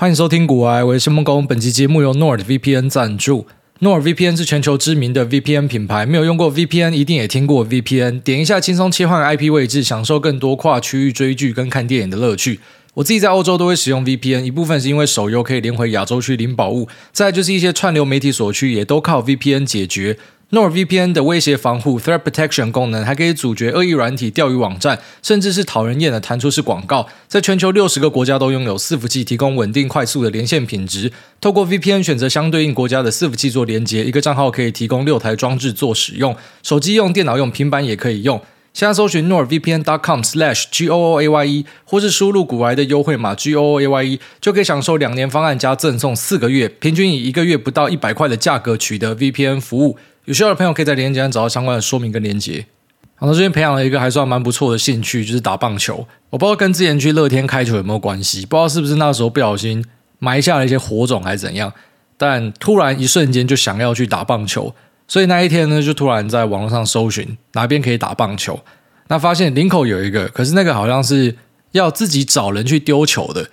欢迎收听古癌，我是谢孟恭。本期节目由 NordVPN 赞助。NordVPN 是全球知名的 VPN 品牌，没有用过 VPN 一定也听过 VPN。点一下，轻松切换 IP 位置，享受更多跨区域追剧跟看电影的乐趣。我自己在欧洲都会使用 VPN，一部分是因为手游可以连回亚洲区领宝物，再就是一些串流媒体所需也都靠 VPN 解决。NordVPN 的威胁防护 （Threat Protection） 功能还可以阻绝恶意软体、钓鱼网站，甚至是讨人厌的弹出式广告。在全球六十个国家都拥有伺服器，提供稳定快速的连线品质。透过 VPN 选择相对应国家的伺服器做连接，一个账号可以提供六台装置做使用，手机用、电脑用、平板也可以用。现在搜寻 nordvpn.com/gooaye，或是输入股癌的优惠码 gooaye，就可以享受两年方案加赠送四个月，平均以一个月不到一百块的价格取得 VPN 服务。有需要的朋友可以在连接上找到相关的说明跟连接。好，那最近培养了一个还算蛮不错的兴趣，就是打棒球。我不知道跟之前去乐天开球有没有关系，不知道是不是那时候不小心埋下了一些火种还是怎样。但突然一瞬间就想要去打棒球，所以那一天呢，就突然在网络上搜寻哪边可以打棒球。那发现林口有一个，可是那个好像是要自己找人去丢球的，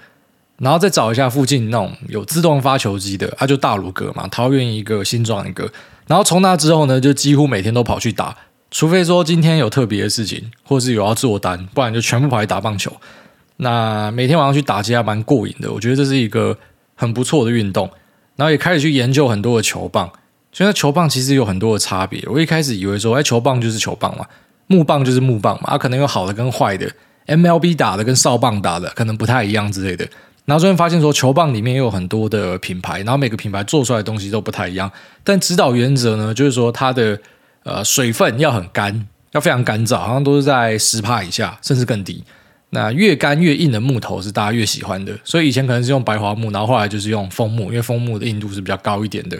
然后再找一下附近那种有自动发球机的，啊，就大鲁阁嘛，桃园一个，新庄一个。然后从那之后呢，就几乎每天都跑去打，除非说今天有特别的事情，或是有要做单，不然就全部跑去打棒球。那每天晚上去打击还蛮过瘾的，我觉得这是一个很不错的运动。然后也开始去研究很多的球棒，所以那球棒其实有很多的差别。我一开始以为说，哎，球棒就是球棒嘛，木棒就是木棒嘛，啊，可能有好的跟坏的，MLB 打的跟少棒打的可能不太一样之类的。然后最近发现说，球棒里面也有很多的品牌，然后每个品牌做出来的东西都不太一样。但指导原则呢，就是说它的呃水分要很干，要非常干燥，好像都是在十帕以下，甚至更低。那越干越硬的木头是大家越喜欢的。所以以前可能是用白桦木，然后后来就是用枫木，因为枫木的硬度是比较高一点的。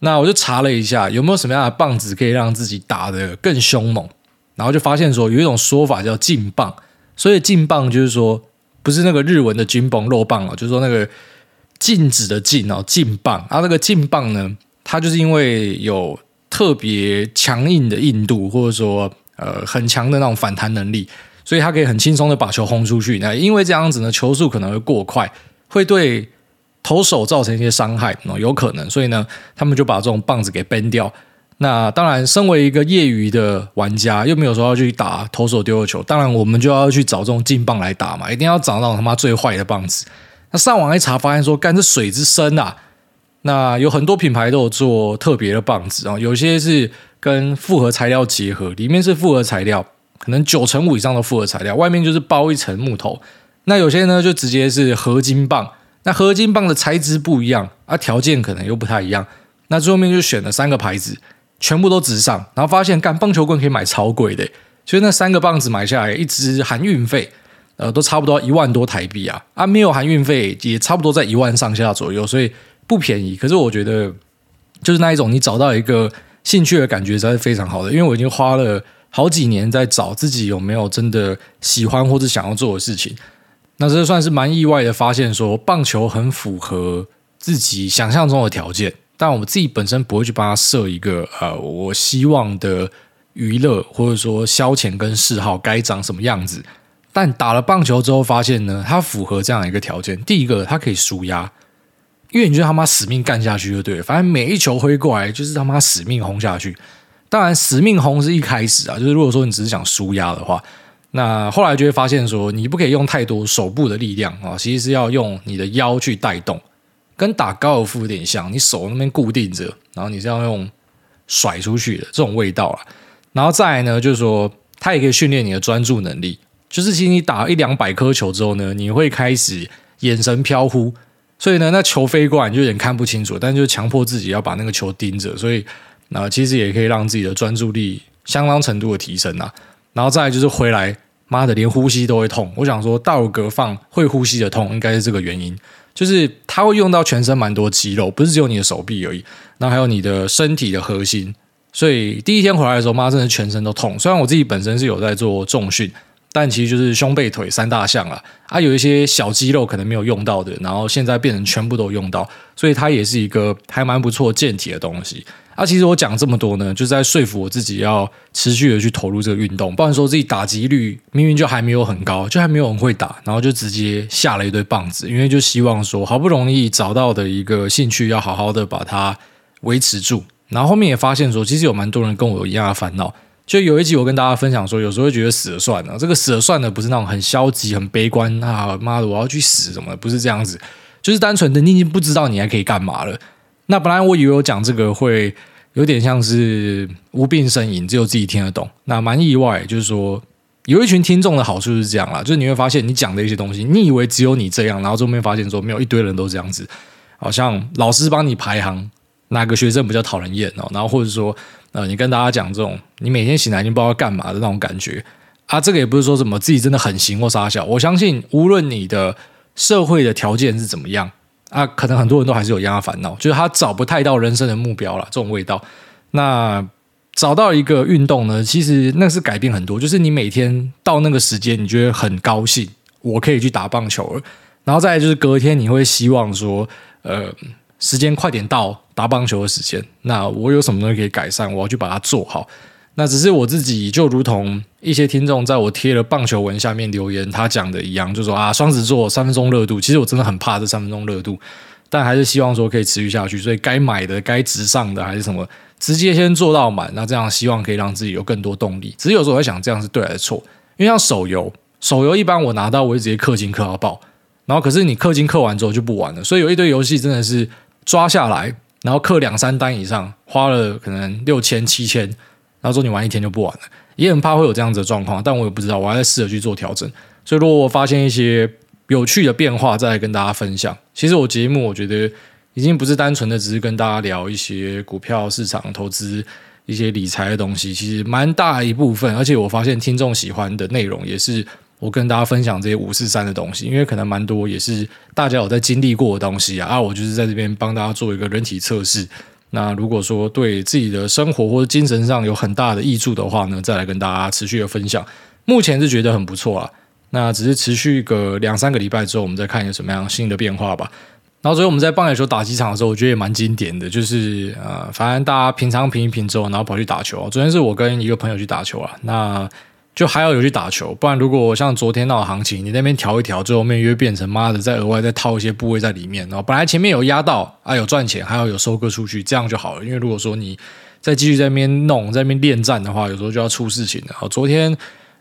那我就查了一下，有没有什么样的棒子可以让自己打得更凶猛，然后就发现说有一种说法叫劲棒，所以劲棒就是说。不是那个日文的金棒肉棒哦，就是说那个禁止的禁哦，禁棒。啊，那个劲棒呢，它就是因为有特别强硬的硬度，或者说呃很强的那种反弹能力，所以它可以很轻松的把球轰出去。那因为这样子呢，球速可能会过快，会对投手造成一些伤害哦，有可能。所以呢，他们就把这种棒子给崩掉。那当然，身为一个业余的玩家，又没有说要去打投手丢的球，当然我们就要去找这种劲棒来打嘛，一定要找那种他妈最坏的棒子。那上网一查，发现说，干这水之深啊！那有很多品牌都有做特别的棒子啊，有些是跟复合材料结合，里面是复合材料，可能九成五以上的复合材料，外面就是包一层木头。那有些呢，就直接是合金棒。那合金棒的材质不一样啊，条件可能又不太一样。那最后面就选了三个牌子。全部都直上，然后发现干棒球棍可以买超贵的，所以那三个棒子买下来，一支含运费，呃，都差不多一万多台币啊，啊，没有含运费也差不多在一万上下左右，所以不便宜。可是我觉得，就是那一种你找到一个兴趣的感觉，才是非常好的。因为我已经花了好几年在找自己有没有真的喜欢或者想要做的事情，那这算是蛮意外的发现，说棒球很符合自己想象中的条件。但我们自己本身不会去帮他设一个呃，我希望的娱乐或者说消遣跟嗜好该长什么样子。但打了棒球之后发现呢，它符合这样一个条件：第一个，它可以纾压，因为你就他妈死命干下去就对了，反正每一球挥过来就是他妈死命轰下去。当然，死命轰是一开始啊，就是如果说你只是想纾压的话，那后来就会发现说，你不可以用太多手部的力量啊，其实是要用你的腰去带动。跟打高尔夫有点像，你手那边固定着，然后你是要用甩出去的这种味道啊。然后再来呢，就是说它也可以训练你的专注能力。就是其实你打一两百颗球之后呢，你会开始眼神飘忽，所以呢，那球飞过来你就有点看不清楚，但就强迫自己要把那个球盯着。所以那其实也可以让自己的专注力相当程度的提升啊。然后再来就是回来，妈的，连呼吸都会痛。我想说，道格放会呼吸的痛，应该是这个原因。就是它会用到全身蛮多肌肉，不是只有你的手臂而已，那还有你的身体的核心。所以第一天回来的时候，妈真的全身都痛。虽然我自己本身是有在做重训，但其实就是胸背腿三大项啊，啊有一些小肌肉可能没有用到的，然后现在变成全部都用到，所以它也是一个还蛮不错健体的东西。啊，其实我讲这么多呢，就是在说服我自己要持续的去投入这个运动，不然说自己打击率明明就还没有很高，就还没有很会打，然后就直接下了一堆棒子，因为就希望说好不容易找到的一个兴趣，要好好的把它维持住。然后后面也发现说，其实有蛮多人跟我有一样的烦恼。就有一集我跟大家分享说，有时候会觉得死了算了，这个死了算了不是那种很消极、很悲观啊，妈的我要去死什么的，不是这样子，就是单纯的你已经不知道你还可以干嘛了。那本来我以为我讲这个会有点像是无病呻吟，只有自己听得懂。那蛮意外，就是说有一群听众的好处是这样啦，就是你会发现你讲的一些东西，你以为只有你这样，然后后面发现说没有一堆人都这样子，好像老师帮你排行哪个学生比较讨人厌哦，然后或者说。呃，你跟大家讲这种，你每天醒来已经不知道干嘛的那种感觉啊，这个也不是说什么自己真的很行或傻小。我相信，无论你的社会的条件是怎么样啊，可能很多人都还是有一样的烦恼，就是他找不太到人生的目标了，这种味道。那找到一个运动呢，其实那是改变很多，就是你每天到那个时间，你觉得很高兴，我可以去打棒球了。然后再就是隔天，你会希望说，呃。时间快点到打棒球的时间，那我有什么东西可以改善？我要去把它做好。那只是我自己，就如同一些听众在我贴了棒球文下面留言，他讲的一样，就说啊，双子座三分钟热度。其实我真的很怕这三分钟热度，但还是希望说可以持续下去。所以该买的、该直上的还是什么，直接先做到满。那这样希望可以让自己有更多动力。只是有时候我在想，这样是对还是错？因为像手游，手游一般我拿到我就直接氪金氪到爆，然后可是你氪金氪完之后就不玩了，所以有一堆游戏真的是。抓下来，然后刻两三单以上，花了可能六千七千，然后说你玩一天就不玩了，也很怕会有这样子的状况，但我也不知道，我还在试着去做调整。所以如果我发现一些有趣的变化，再来跟大家分享。其实我节目我觉得已经不是单纯的只是跟大家聊一些股票市场投资、一些理财的东西，其实蛮大一部分，而且我发现听众喜欢的内容也是。我跟大家分享这些五四三的东西，因为可能蛮多也是大家有在经历过的东西啊。啊，我就是在这边帮大家做一个人体测试。那如果说对自己的生活或者精神上有很大的益处的话呢，再来跟大家持续的分享。目前是觉得很不错啊。那只是持续个两三个礼拜之后，我们再看有什么样新的变化吧。然后所以我们在棒垒球打几场的时候，我觉得也蛮经典的，就是呃，反正大家平常评一评之后，然后跑去打球。昨天是我跟一个朋友去打球啊，那。就还要有去打球，不然如果像昨天那种行情，你那边调一调，最后面又变成妈的再额外再套一些部位在里面，然后本来前面有压到啊有赚钱，还要有收割出去，这样就好了。因为如果说你再继续在那边弄，在那边恋战的话，有时候就要出事情了。好，昨天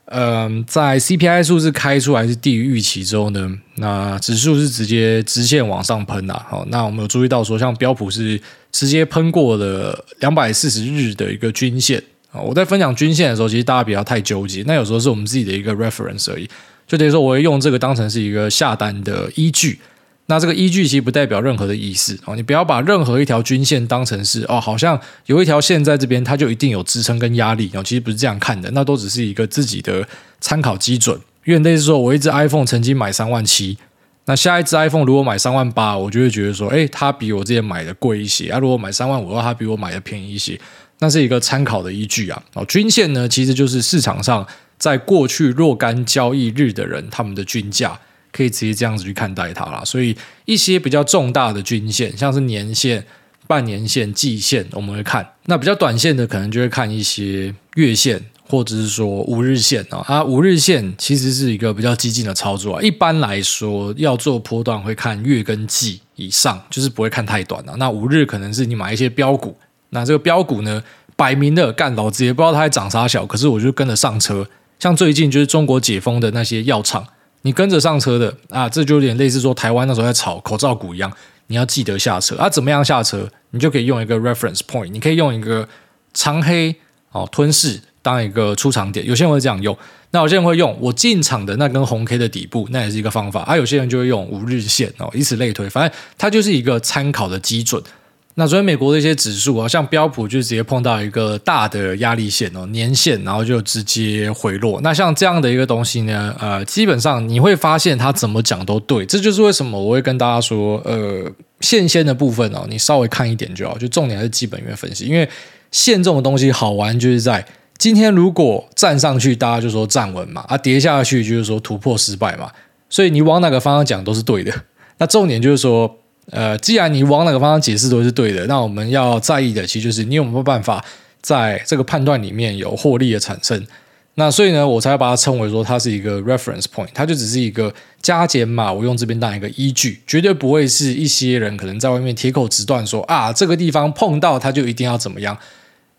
嗯、在 CPI 数字开出来是低于预期之后呢，那指数是直接直线往上喷呐。好，那我们有注意到说，像标普是直接喷过了两百四十日的一个均线。我在分享均线的时候，其实大家不要太纠结。那有时候是我们自己的一个 reference 而已，就等于说我会用这个当成是一个下单的依据。那这个依据其实不代表任何的意思哦，你不要把任何一条均线当成是哦，好像有一条线在这边，它就一定有支撑跟压力哦。其实不是这样看的，那都只是一个自己的参考基准。因为类似说，我一只 iPhone 曾经买三万七，那下一只 iPhone 如果买三万八，我就会觉得说，诶，它比我之前买的贵一些啊。如果买三万五的话，它比我买的便宜一些。那是一个参考的依据啊，哦，均线呢，其实就是市场上在过去若干交易日的人他们的均价，可以直接这样子去看待它啦。所以一些比较重大的均线，像是年线、半年线、季线，我们会看；那比较短线的，可能就会看一些月线或者是说五日线啊。啊，五日线其实是一个比较激进的操作啊。一般来说，要做波段会看月跟季以上，就是不会看太短啊。那五日可能是你买一些标股。那这个标股呢，摆明的干，老子也不知道它还涨啥小，可是我就跟着上车。像最近就是中国解封的那些药厂，你跟着上车的啊，这就有点类似说台湾那时候在炒口罩股一样，你要记得下车啊。怎么样下车？你就可以用一个 reference point，你可以用一个长黑哦吞噬当一个出场点。有些人会这样用，那有些人会用我进场的那根红 K 的底部，那也是一个方法啊。有些人就会用五日线哦，以此类推，反正它就是一个参考的基准。那所以美国的一些指数啊，像标普就直接碰到一个大的压力线哦，年线，然后就直接回落。那像这样的一个东西呢，呃，基本上你会发现它怎么讲都对。这就是为什么我会跟大家说，呃，线先的部分哦，你稍微看一点就好，就重点还是基本面分析。因为线这种东西好玩就是在今天如果站上去，大家就说站稳嘛；啊，跌下去就是说突破失败嘛。所以你往哪个方向讲都是对的。那重点就是说，呃，既然你往哪个方向解释都是对的，那我们要在意的其实就是你有没有办法在这个判断里面有获利的产生。那所以呢，我才把它称为说它是一个 reference point，它就只是一个加减码，我用这边当一个依据，绝对不会是一些人可能在外面铁口直断说啊，这个地方碰到它就一定要怎么样。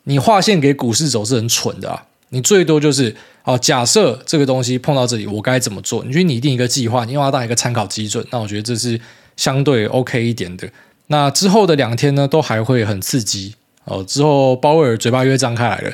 你划线给股市走是很蠢的啊！你最多就是哦，假设这个东西碰到这里，我该怎么做？你去拟定一个计划，你用它当一个参考基准。那我觉得这是相对 OK 一点的。那之后的两天呢，都还会很刺激哦。之后鲍威尔嘴巴又张开来了，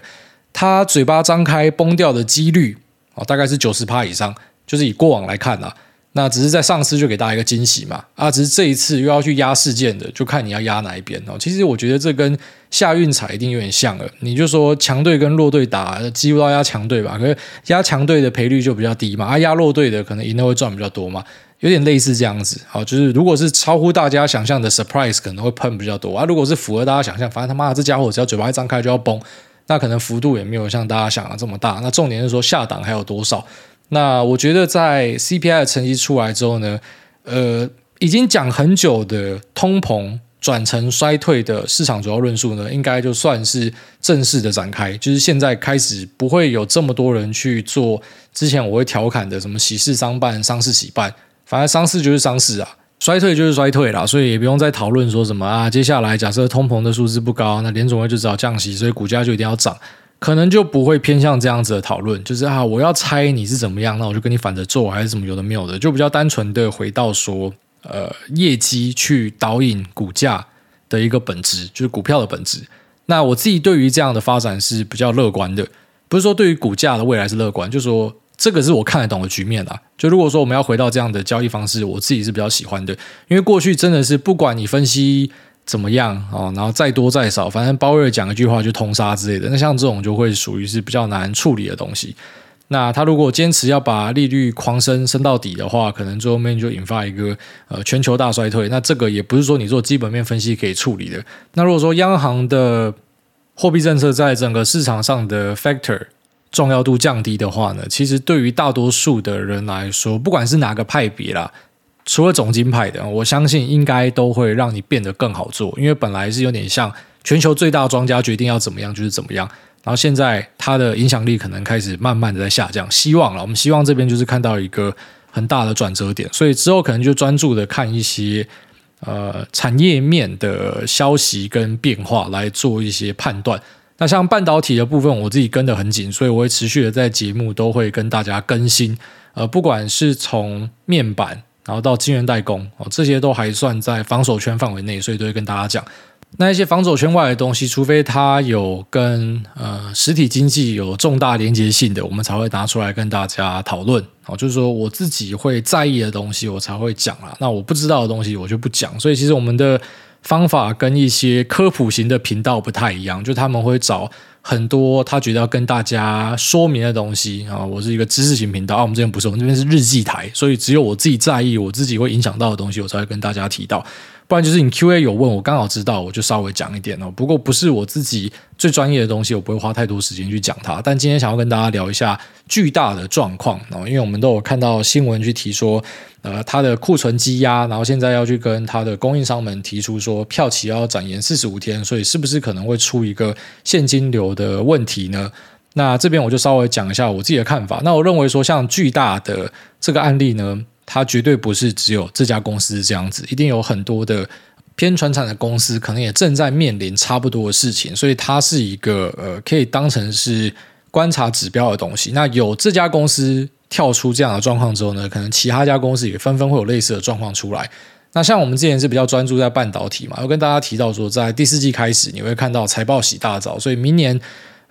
他嘴巴张开崩掉的几率哦，大概是九十趴以上，就是以过往来看啊。那只是在上次就给大家一个惊喜嘛，啊，只是这一次又要去压事件的，就看你要压哪一边哦。其实我觉得这跟下运彩一定有点像了。你就说强队跟弱队打，几乎都要压强队吧？可是压强队的赔率就比较低嘛，啊，压弱队的可能赢的会赚比较多嘛，有点类似这样子。好，就是如果是超乎大家想象的 surprise，可能会喷比较多啊。如果是符合大家想象，反正他妈的这家伙只要嘴巴一张开就要崩，那可能幅度也没有像大家想的这么大。那重点是说下档还有多少？那我觉得，在 CPI 的成绩出来之后呢，呃，已经讲很久的通膨转成衰退的市场主要论述呢，应该就算是正式的展开。就是现在开始不会有这么多人去做之前我会调侃的什么喜事商办、丧事喜办，反正丧事就是丧事啊，衰退就是衰退啦，所以也不用再讨论说什么啊。接下来假设通膨的数字不高，那联总会就只好降息，所以股价就一定要涨。可能就不会偏向这样子的讨论，就是啊，我要猜你是怎么样，那我就跟你反着做，还是什么有的没有的，就比较单纯的回到说，呃，业绩去导引股价的一个本质，就是股票的本质。那我自己对于这样的发展是比较乐观的，不是说对于股价的未来是乐观，就是说这个是我看得懂的局面啊。就如果说我们要回到这样的交易方式，我自己是比较喜欢的，因为过去真的是不管你分析。怎么样哦？然后再多再少，反正鲍威尔讲一句话就通杀之类的。那像这种就会属于是比较难处理的东西。那他如果坚持要把利率狂升升到底的话，可能最后面就引发一个呃全球大衰退。那这个也不是说你做基本面分析可以处理的。那如果说央行的货币政策在整个市场上的 factor 重要度降低的话呢，其实对于大多数的人来说，不管是哪个派别啦。除了总经派的，我相信应该都会让你变得更好做，因为本来是有点像全球最大庄家决定要怎么样就是怎么样，然后现在它的影响力可能开始慢慢的在下降，希望了，我们希望这边就是看到一个很大的转折点，所以之后可能就专注的看一些呃产业面的消息跟变化来做一些判断。那像半导体的部分，我自己跟得很紧，所以我会持续的在节目都会跟大家更新，呃，不管是从面板。然后到晶圆代工哦，这些都还算在防守圈范围内，所以都会跟大家讲。那一些防守圈外的东西，除非它有跟呃实体经济有重大连接性的，我们才会拿出来跟大家讨论哦。就是说我自己会在意的东西，我才会讲啦。那我不知道的东西，我就不讲。所以其实我们的方法跟一些科普型的频道不太一样，就他们会找。很多他觉得要跟大家说明的东西啊，我是一个知识型频道啊，我们这边不是，我们这边是日记台，所以只有我自己在意，我自己会影响到的东西，我才会跟大家提到。不然就是你 Q&A 有问我，刚好知道，我就稍微讲一点哦。不过不是我自己最专业的东西，我不会花太多时间去讲它。但今天想要跟大家聊一下巨大的状况哦，因为我们都有看到新闻去提说，呃，它的库存积压，然后现在要去跟它的供应商们提出说，票期要展延四十五天，所以是不是可能会出一个现金流的问题呢？那这边我就稍微讲一下我自己的看法。那我认为说，像巨大的这个案例呢。它绝对不是只有这家公司这样子，一定有很多的偏传产的公司，可能也正在面临差不多的事情，所以它是一个呃可以当成是观察指标的东西。那有这家公司跳出这样的状况之后呢，可能其他家公司也纷纷会有类似的状况出来。那像我们之前是比较专注在半导体嘛，我跟大家提到说，在第四季开始你会看到财报洗大澡，所以明年。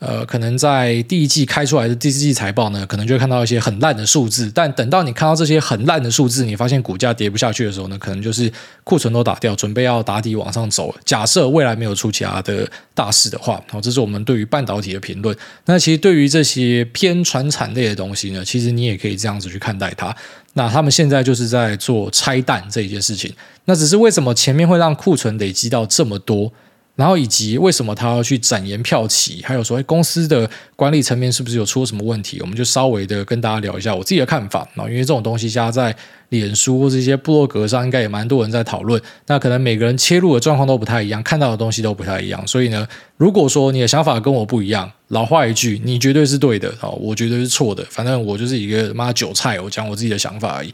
呃，可能在第一季开出来的第四季财报呢，可能就会看到一些很烂的数字。但等到你看到这些很烂的数字，你发现股价跌不下去的时候呢，可能就是库存都打掉，准备要打底往上走。假设未来没有出其他的大事的话，好，这是我们对于半导体的评论。那其实对于这些偏传产类的东西呢，其实你也可以这样子去看待它。那他们现在就是在做拆弹这一件事情。那只是为什么前面会让库存累积到这么多？然后以及为什么他要去展延票期，还有说公司的管理层面是不是有出什么问题，我们就稍微的跟大家聊一下我自己的看法啊。因为这种东西加在脸书或这些部落格上，应该也蛮多人在讨论。那可能每个人切入的状况都不太一样，看到的东西都不太一样。所以呢，如果说你的想法跟我不一样，老话一句，你绝对是对的啊，我绝对是错的。反正我就是一个妈韭菜，我讲我自己的想法而已。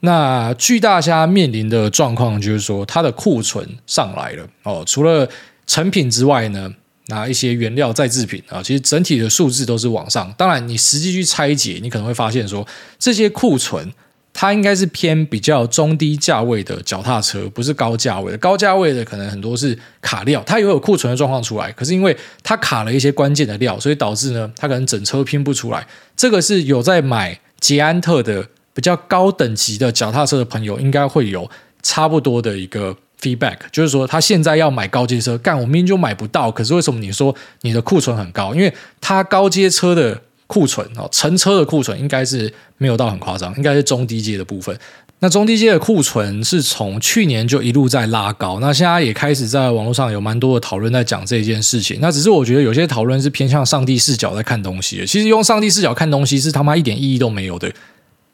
那巨大虾面临的状况就是说，它的库存上来了哦，除了成品之外呢，那一些原料再制品啊，其实整体的数字都是往上。当然，你实际去拆解，你可能会发现说，这些库存它应该是偏比较中低价位的脚踏车，不是高价位的。高价位的可能很多是卡料，它也有库存的状况出来。可是因为它卡了一些关键的料，所以导致呢，它可能整车拼不出来。这个是有在买捷安特的比较高等级的脚踏车的朋友，应该会有差不多的一个。Feedback 就是说，他现在要买高阶车，干我明明就买不到，可是为什么你说你的库存很高？因为他高阶车的库存哦，成车的库存应该是没有到很夸张，应该是中低阶的部分。那中低阶的库存是从去年就一路在拉高，那现在也开始在网络上有蛮多的讨论在讲这件事情。那只是我觉得有些讨论是偏向上帝视角在看东西的，其实用上帝视角看东西是他妈一点意义都没有的。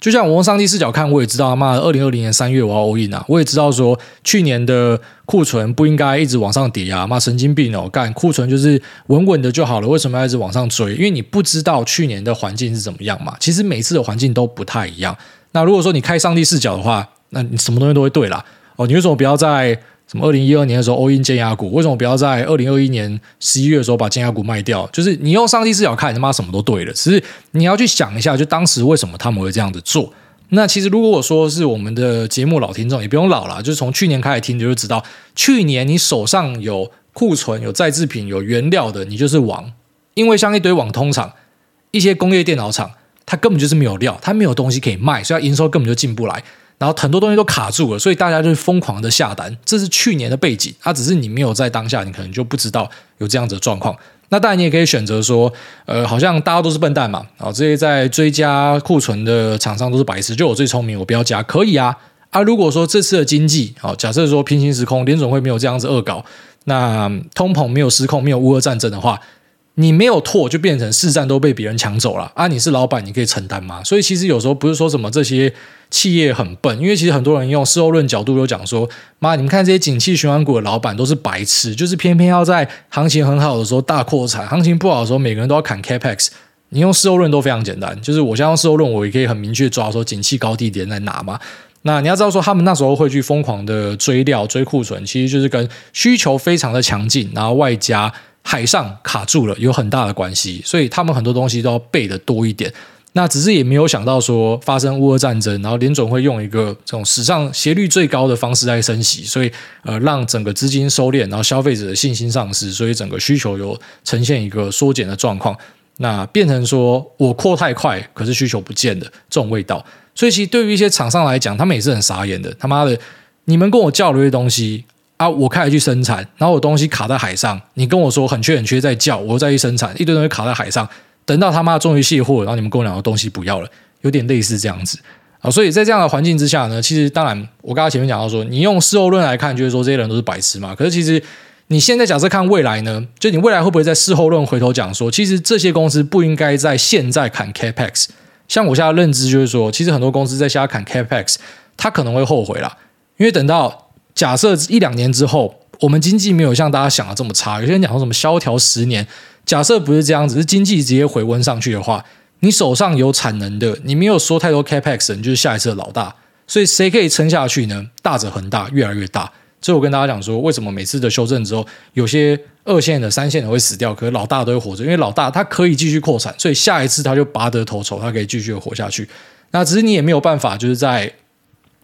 就像我用上帝视角看，我也知道他妈，二零二零年三月我要 all in 啊！我也知道说去年的库存不应该一直往上叠啊！妈神经病哦，干库存就是稳稳的就好了，为什么要一直往上追？因为你不知道去年的环境是怎么样嘛。其实每次的环境都不太一样。那如果说你开上帝视角的话，那你什么东西都会对啦。哦，你为什么不要在？什么？二零一二年的时候，all in 尖牙股，为什么不要在二零二一年十一月的时候把尖牙股卖掉？就是你用上帝视角看，他妈什么都对了。只是你要去想一下，就当时为什么他们会这样子做？那其实如果我说是我们的节目老听众，也不用老了，就是从去年开始听，你就知道，去年你手上有库存、有再制品、有原料的，你就是王。因为像一堆网通厂、一些工业电脑厂，它根本就是没有料，它没有东西可以卖，所以它营收根本就进不来。然后很多东西都卡住了，所以大家就是疯狂的下单，这是去年的背景。它只是你没有在当下，你可能就不知道有这样子的状况。那当然你也可以选择说，呃，好像大家都是笨蛋嘛，啊，这些在追加库存的厂商都是白痴，就我最聪明，我不要加，可以啊。啊，如果说这次的经济，好，假设说平行时空，联总会没有这样子恶搞，那通膨没有失控，没有乌俄战争的话。你没有拓，就变成市占都被别人抢走了啊！你是老板，你可以承担吗？所以其实有时候不是说什么这些企业很笨，因为其实很多人用事后论角度都讲说，妈，你们看这些景气循环股的老板都是白痴，就是偏偏要在行情很好的时候大扩产，行情不好的时候每个人都要砍 Capex。你用事后论都非常简单，就是我现在用事后论，我也可以很明确抓说景气高低点在哪嘛。那你要知道说，他们那时候会去疯狂的追料、追库存，其实就是跟需求非常的强劲，然后外加。海上卡住了，有很大的关系，所以他们很多东西都要备的多一点。那只是也没有想到说发生乌俄战争，然后联总会用一个这种史上斜率最高的方式来升息，所以呃让整个资金收敛，然后消费者的信心丧失，所以整个需求有呈现一个缩减的状况。那变成说我扩太快，可是需求不见的这种味道。所以其实对于一些厂商来讲，他们也是很傻眼的。他妈的，你们跟我叫了一些东西。啊！我开始去生产，然后我东西卡在海上，你跟我说很缺很缺，在叫，我再去生产，一堆东西卡在海上，等到他妈终于卸货，然后你们跟我两个东西不要了，有点类似这样子啊。所以在这样的环境之下呢，其实当然，我刚才前面讲到说，你用事后论来看，就是说这些人都是白痴嘛。可是其实你现在假设看未来呢，就你未来会不会在事后论回头讲说，其实这些公司不应该在现在砍 Capex。像我现在认知就是说，其实很多公司在现在砍 Capex，他可能会后悔啦，因为等到。假设一两年之后，我们经济没有像大家想的这么差，有些人讲说什么萧条十年，假设不是这样子，是经济直接回温上去的话，你手上有产能的，你没有说太多 capex，你就是下一次的老大。所以谁可以撑下去呢？大者恒大，越来越大。所以我跟大家讲说，为什么每次的修正之后，有些二线的、三线的会死掉，可是老大都会活着，因为老大他可以继续扩产，所以下一次他就拔得头筹，他可以继续活下去。那只是你也没有办法，就是在。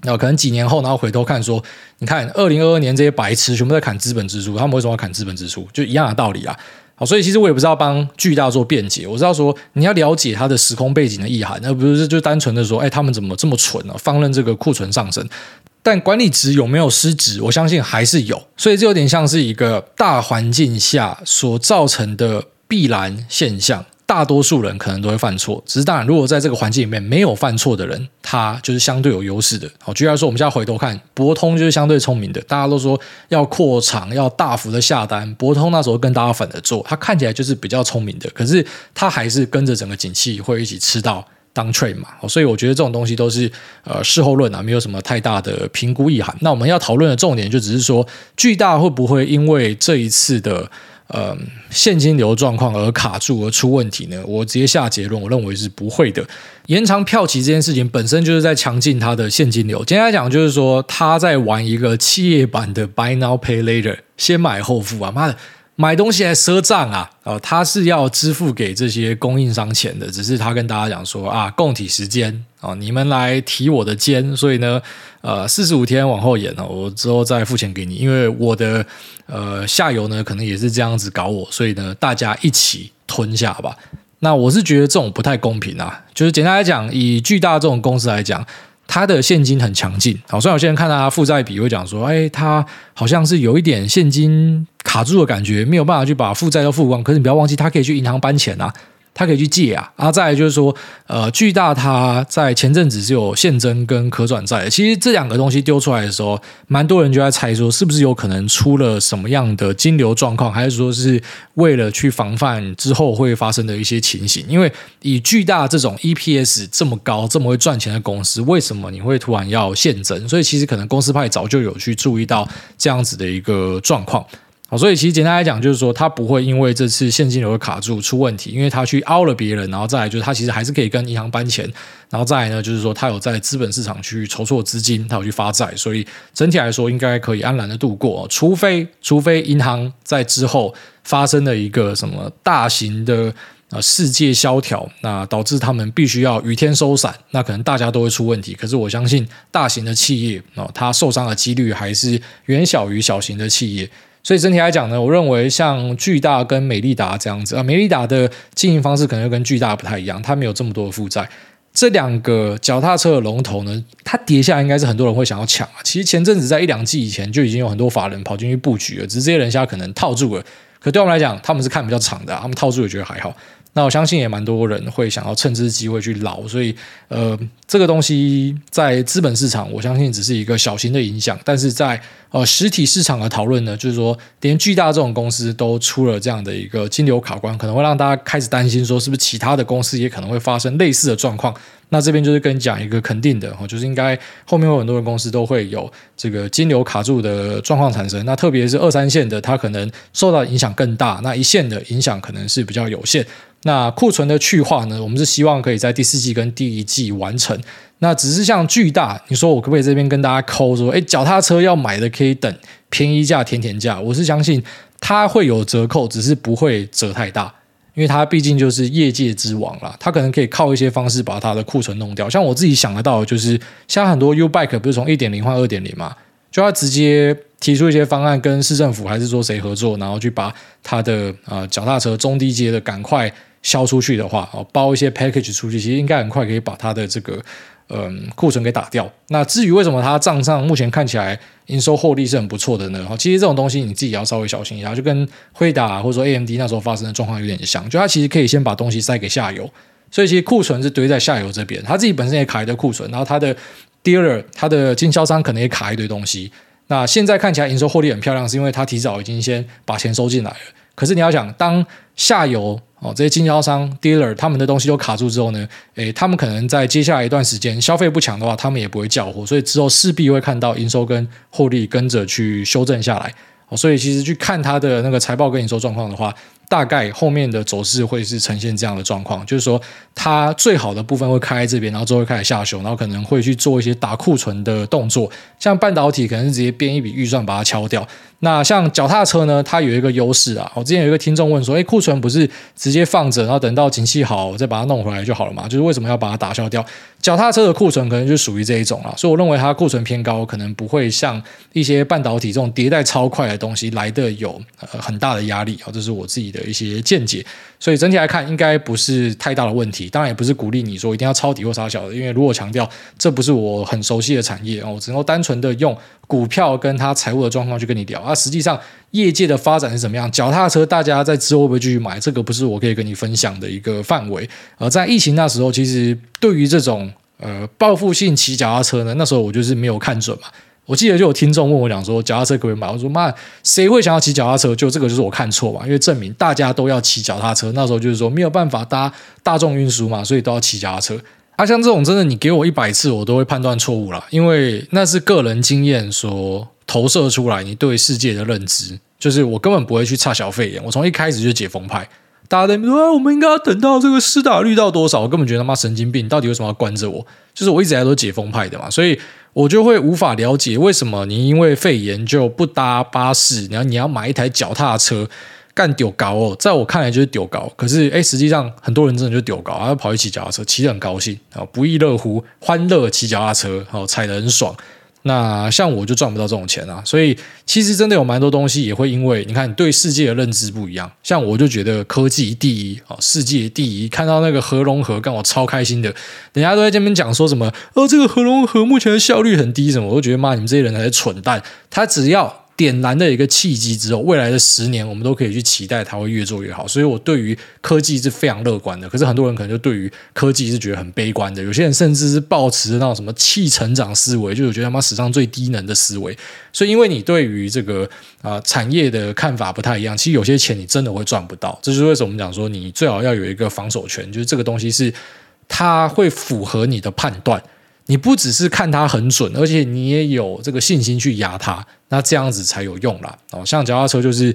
那可能几年后，然后回头看说，你看二零二二年这些白痴全部在砍资本支出，他们为什么要砍资本支出？就一样的道理啊。好，所以其实我也不是要帮巨大做辩解，我知道说你要了解它的时空背景的意涵，而不是就单纯的说，哎，他们怎么这么蠢呢？放任这个库存上升，但管理职有没有失职？我相信还是有。所以这有点像是一个大环境下所造成的必然现象。大多数人可能都会犯错，只是当然，如果在这个环境里面没有犯错的人，他就是相对有优势的。好，举例来说，我们现在回头看，博通就是相对聪明的。大家都说要扩厂，要大幅的下单，博通那时候跟大家反着做，他看起来就是比较聪明的，可是他还是跟着整个景气会一起吃到 downtrend 嘛。所以我觉得这种东西都是呃事后论啊，没有什么太大的评估意涵。那我们要讨论的重点就只是说，巨大会不会因为这一次的。呃，现金流状况而卡住而出问题呢？我直接下结论，我认为是不会的。延长票期这件事情本身就是在强劲它的现金流。简单来讲，就是说他在玩一个企业版的 Buy Now Pay Later，先买后付啊！妈的！买东西还赊账啊！哦，他是要支付给这些供应商钱的，只是他跟大家讲说啊，供体时间啊，你们来提我的肩，所以呢，呃，四十五天往后延了，我之后再付钱给你，因为我的呃下游呢可能也是这样子搞我，所以呢，大家一起吞下吧。那我是觉得这种不太公平啊，就是简单来讲，以巨大这种公司来讲。他的现金很强劲，好，虽然有些人看到它负债比会讲说，哎，他好像是有一点现金卡住的感觉，没有办法去把负债都付光。可是你不要忘记，他可以去银行搬钱啊。他可以去借啊，然后再来就是说，呃，巨大他在前阵子是有现增跟可转债。其实这两个东西丢出来的时候，蛮多人就在猜说，是不是有可能出了什么样的金流状况，还是说是为了去防范之后会发生的一些情形？因为以巨大这种 EPS 这么高、这么会赚钱的公司，为什么你会突然要现增？所以其实可能公司派早就有去注意到这样子的一个状况。好，所以其实简单来讲，就是说他不会因为这次现金流的卡住出问题，因为他去凹了别人，然后再来就是他其实还是可以跟银行搬钱，然后再来呢，就是说他有在资本市场去筹措资金，他有去发债，所以整体来说应该可以安然的度过，除非除非银行在之后发生了一个什么大型的呃世界萧条，那导致他们必须要雨天收伞，那可能大家都会出问题。可是我相信大型的企业哦，它受伤的几率还是远小于小型的企业。所以整体来讲呢，我认为像巨大跟美利达这样子啊，美利达的经营方式可能又跟巨大不太一样，它没有这么多的负债。这两个脚踏车的龙头呢，它跌下来应该是很多人会想要抢啊。其实前阵子在一两季以前就已经有很多法人跑进去布局了，只是这些人现在可能套住了。可对我们来讲，他们是看比较长的，他们套住也觉得还好。那我相信也蛮多人会想要趁这机会去捞，所以呃，这个东西在资本市场，我相信只是一个小型的影响，但是在呃实体市场的讨论呢，就是说连巨大这种公司都出了这样的一个金流卡关，可能会让大家开始担心，说是不是其他的公司也可能会发生类似的状况。那这边就是跟你讲一个肯定的哈，就是应该后面有很多的公司都会有这个金流卡住的状况产生。那特别是二三线的，它可能受到影响更大；那一线的影响可能是比较有限。那库存的去化呢，我们是希望可以在第四季跟第一季完成。那只是像巨大，你说我可不可以这边跟大家抠说，哎，脚踏车要买的可以等便宜价、甜甜价。我是相信它会有折扣，只是不会折太大，因为它毕竟就是业界之王啦。它可能可以靠一些方式把它的库存弄掉。像我自己想得到的，就是像很多 U Bike 不是从一点零换二点零嘛，就要直接提出一些方案，跟市政府还是说谁合作，然后去把它的呃脚踏车中低阶的赶快。销出去的话，哦，包一些 package 出去，其实应该很快可以把它的这个嗯库存给打掉。那至于为什么它账上目前看起来营收获利是很不错的呢？其实这种东西你自己要稍微小心一下，就跟惠达或者说 AMD 那时候发生的状况有点像，就它其实可以先把东西塞给下游，所以其实库存是堆在下游这边，它自己本身也卡一堆库存，然后它的 dealer 它的经销商可能也卡一堆东西。那现在看起来营收获利很漂亮，是因为它提早已经先把钱收进来了。可是你要想，当下游哦，这些经销商 dealer 他们的东西都卡住之后呢，诶，他们可能在接下来一段时间消费不强的话，他们也不会叫货，所以之后势必会看到营收跟获利跟着去修正下来。哦，所以其实去看它的那个财报跟营收状况的话，大概后面的走势会是呈现这样的状况，就是说它最好的部分会开在这边，然后之后会开始下修，然后可能会去做一些打库存的动作，像半导体可能是直接编一笔预算把它敲掉。那像脚踏车呢，它有一个优势啊。我之前有一个听众问说，诶，库存不是直接放着，然后等到景气好再把它弄回来就好了嘛？就是为什么要把它打消掉？脚踏车的库存可能就属于这一种啊，所以我认为它库存偏高，可能不会像一些半导体这种迭代超快的东西来的有呃很大的压力啊。这是我自己的一些见解。所以整体来看，应该不是太大的问题。当然，也不是鼓励你说一定要抄底或杀小的，因为如果强调这不是我很熟悉的产业，我只能够单纯的用股票跟他财务的状况去跟你聊啊。实际上业界的发展是怎么样？脚踏车大家在之后会不会继续买？这个不是我可以跟你分享的一个范围。而在疫情那时候，其实对于这种呃报复性骑脚踏车呢，那时候我就是没有看准嘛。我记得就有听众问我讲说，脚踏车可不可以买？我说妈，谁会想要骑脚踏车？就这个就是我看错嘛，因为证明大家都要骑脚踏车。那时候就是说没有办法搭大众运输嘛，所以都要骑脚踏车。啊，像这种真的，你给我一百次，我都会判断错误了，因为那是个人经验所投射出来，你对世界的认知，就是我根本不会去差小肺炎，我从一开始就解封派，大家在说啊，我们应该要等到这个施打率到多少？我根本觉得他妈神经病，到底为什么要关着我？就是我一直以来都解封派的嘛，所以我就会无法了解为什么你因为肺炎就不搭巴士，然后你要买一台脚踏车。干丢高哦，在我看来就是丢高，可是哎，实际上很多人真的就丢高，然后跑去骑脚踏车，骑得很高兴啊，不亦乐乎，欢乐骑脚踏车，好踩得很爽。那像我就赚不到这种钱啊，所以其实真的有蛮多东西也会因为你看对世界的认知不一样。像我就觉得科技第一啊，世界第一，看到那个核融合，干我超开心的。人家都在这边讲说什么，哦，这个核融合目前的效率很低，什么，我就觉得妈，你们这些人还是蠢蛋。他只要。点燃的一个契机之后，未来的十年我们都可以去期待它会越做越好。所以我对于科技是非常乐观的。可是很多人可能就对于科技是觉得很悲观的。有些人甚至是抱持那种什么弃成长思维，就我觉得他妈史上最低能的思维。所以因为你对于这个啊、呃、产业的看法不太一样，其实有些钱你真的会赚不到。这就是为什么我们讲说你最好要有一个防守权，就是这个东西是它会符合你的判断。你不只是看它很准，而且你也有这个信心去压它，那这样子才有用啦。哦，像脚踏车就是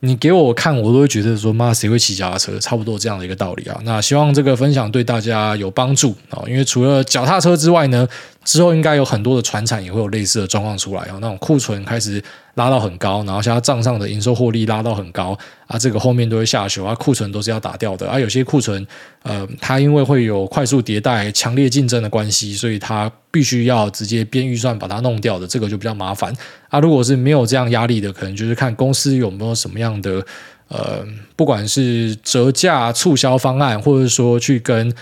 你给我看，我都会觉得说，妈，谁会骑脚踏车？差不多这样的一个道理啊。那希望这个分享对大家有帮助啊，因为除了脚踏车之外呢，之后应该有很多的船产也会有类似的状况出来啊，那种库存开始。拉到很高，然后现在账上的营收获利拉到很高啊，这个后面都会下修啊，库存都是要打掉的啊。有些库存，呃，它因为会有快速迭代、强烈竞争的关系，所以它必须要直接编预算把它弄掉的，这个就比较麻烦啊。如果是没有这样压力的，可能就是看公司有没有什么样的呃，不管是折价促销方案，或者说去跟。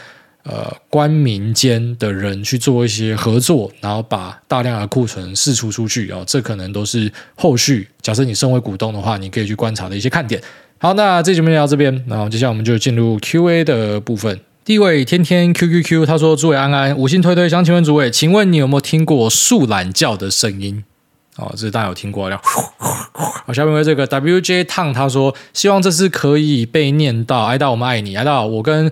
呃，官民间的人去做一些合作，然后把大量的库存释出出去啊，哦，这可能都是后续。假设你身为股东的话，你可以去观察的一些看点。好，那这节目就到这边，然后接下来我们就进入 Q&A 的部分。第一位天天 QQQ，他说：“诸位安安，五星推推，想请问诸位，请问你有没有听过树懒叫的声音？哦，这大家有听过的。好，下面为这个 WJ 烫，他说希望这次可以被念到。爱到我们爱你，爱到我跟。”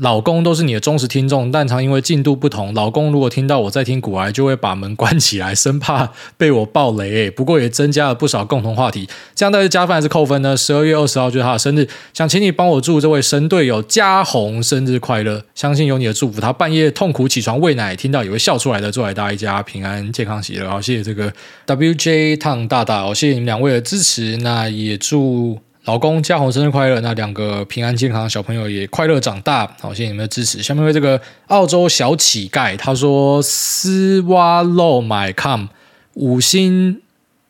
老公都是你的忠实听众，但常因为进度不同，老公如果听到我在听古癌，就会把门关起来，生怕被我爆雷。不过也增加了不少共同话题，这样到底是加分还是扣分呢？十二月二十号就是他的生日，想请你帮我祝这位神队友嘉宏生日快乐。相信有你的祝福，他半夜痛苦起床喂奶，听到也会笑出来的。祝大家平安健康喜乐。好，谢谢这个 WJ 烫大大，谢谢你们两位的支持。那也祝。老公嘉宏生日快乐！那两个平安健康的小朋友也快乐长大。好，谢谢你们的支持。下面为这个澳洲小乞丐，他说：“Swallow my com 五星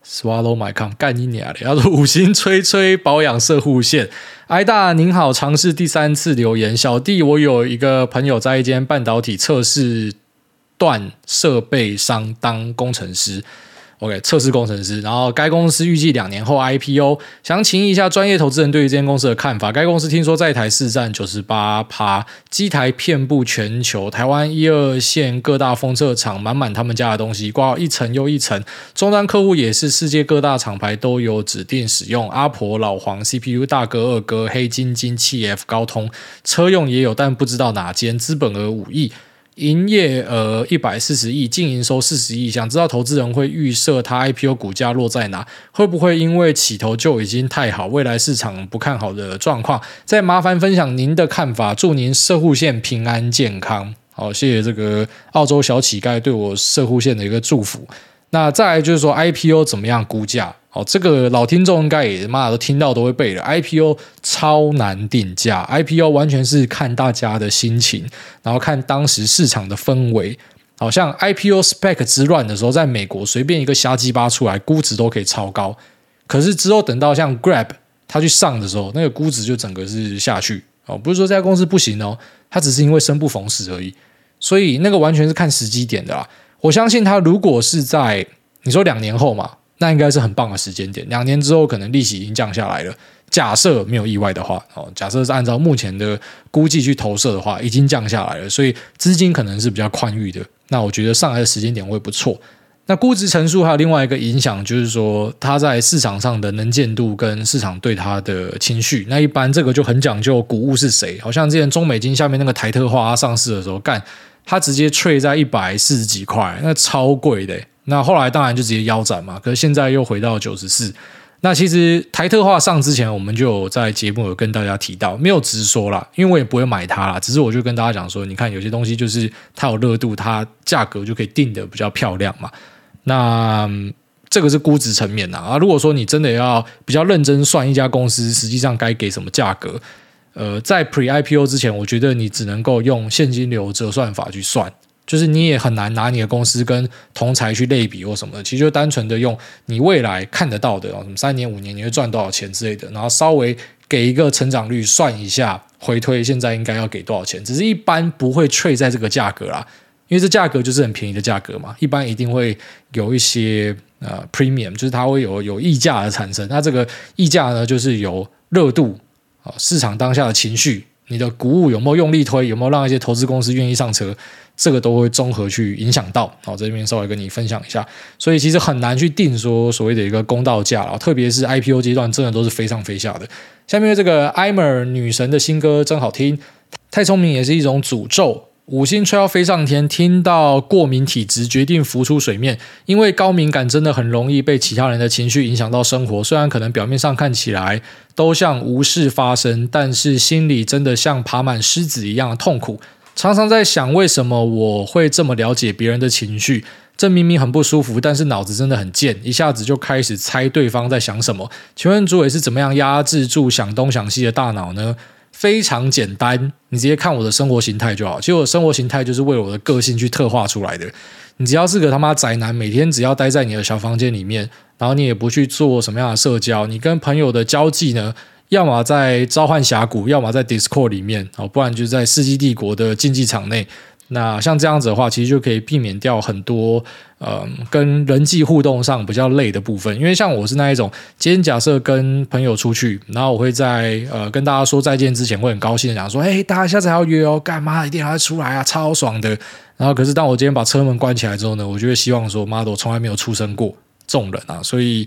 Swallow my com 干你娘的！”他说：“五星吹吹保养色护线。”挨大您好，尝试第三次留言。小弟，我有一个朋友在一间半导体测试段设备商当工程师。OK，测试工程师，然后该公司预计两年后 IPO，想请一下专业投资人对于这间公司的看法。该公司听说在台市占九十八趴，机台遍布全球，台湾一二线各大封测厂满满他们家的东西，挂一层又一层，终端客户也是世界各大厂牌都有指定使用，阿婆、老黄、CPU 大哥、二哥、黑金金、七 F 高通，车用也有，但不知道哪间，资本额五亿。营业额一百四十亿，净营收四十亿，想知道投资人会预设它 IPO 股价落在哪？会不会因为起头就已经太好，未来市场不看好的状况？再麻烦分享您的看法，祝您社户线平安健康。好，谢谢这个澳洲小乞丐对我社户线的一个祝福。那再来就是说 IPO 怎么样估价？哦，这个老听众应该也妈都听到都会背了。IPO 超难定价，IPO 完全是看大家的心情，然后看当时市场的氛围。好像 IPO spec 之乱的时候，在美国随便一个瞎鸡巴出来，估值都可以超高。可是之后等到像 Grab 它去上的时候，那个估值就整个是下去。哦，不是说这家公司不行哦，它只是因为生不逢时而已。所以那个完全是看时机点的啦。我相信他如果是在你说两年后嘛，那应该是很棒的时间点。两年之后，可能利息已经降下来了。假设没有意外的话，哦，假设是按照目前的估计去投射的话，已经降下来了，所以资金可能是比较宽裕的。那我觉得上来的时间点会不错。那估值乘数还有另外一个影响，就是说它在市场上的能见度跟市场对它的情绪。那一般这个就很讲究股物是谁，好像之前中美金下面那个台特化上市的时候，干它直接脆在一百四十几块，那超贵的。那后来当然就直接腰斩嘛，可是现在又回到九十四。那其实台特化上之前，我们就有在节目有跟大家提到，没有直说啦，因为我也不会买它啦，只是我就跟大家讲说，你看有些东西就是它有热度，它价格就可以定得比较漂亮嘛。那这个是估值层面的啊，如果说你真的要比较认真算一家公司，实际上该给什么价格，呃，在 Pre IPO 之前，我觉得你只能够用现金流折算法去算，就是你也很难拿你的公司跟同财去类比或什么的，其实就单纯的用你未来看得到的，什么三年五年你会赚多少钱之类的，然后稍微给一个成长率算一下，回推现在应该要给多少钱，只是一般不会脆在这个价格啦。因为这价格就是很便宜的价格嘛，一般一定会有一些呃 premium，就是它会有有溢价的产生。那这个溢价呢，就是有热度啊，市场当下的情绪，你的股物有没有用力推，有没有让一些投资公司愿意上车，这个都会综合去影响到。好，这边稍微跟你分享一下，所以其实很难去定说所谓的一个公道价了，特别是 IPO 阶段，真的都是非上非下的。下面这个艾玛尔女神的新歌真好听，太聪明也是一种诅咒。五星吹要飞上天，听到过敏体质，决定浮出水面。因为高敏感真的很容易被其他人的情绪影响到生活。虽然可能表面上看起来都像无事发生，但是心里真的像爬满虱子一样的痛苦。常常在想，为什么我会这么了解别人的情绪？这明明很不舒服，但是脑子真的很贱，一下子就开始猜对方在想什么。请问主委是怎么样压制住想东想西的大脑呢？非常简单，你直接看我的生活形态就好。其实我的生活形态就是为我的个性去特化出来的。你只要是个他妈宅男，每天只要待在你的小房间里面，然后你也不去做什么样的社交，你跟朋友的交际呢，要么在召唤峡谷，要么在 Discord 里面，哦，不然就在世纪帝国的竞技场内。那像这样子的话，其实就可以避免掉很多，呃，跟人际互动上比较累的部分。因为像我是那一种，今天假设跟朋友出去，然后我会在呃跟大家说再见之前，会很高兴的讲说，哎，大家下次还要约哦，干嘛一定要出来啊，超爽的。然后可是当我今天把车门关起来之后呢，我就会希望说，妈的，我从来没有出生过这种人啊，所以。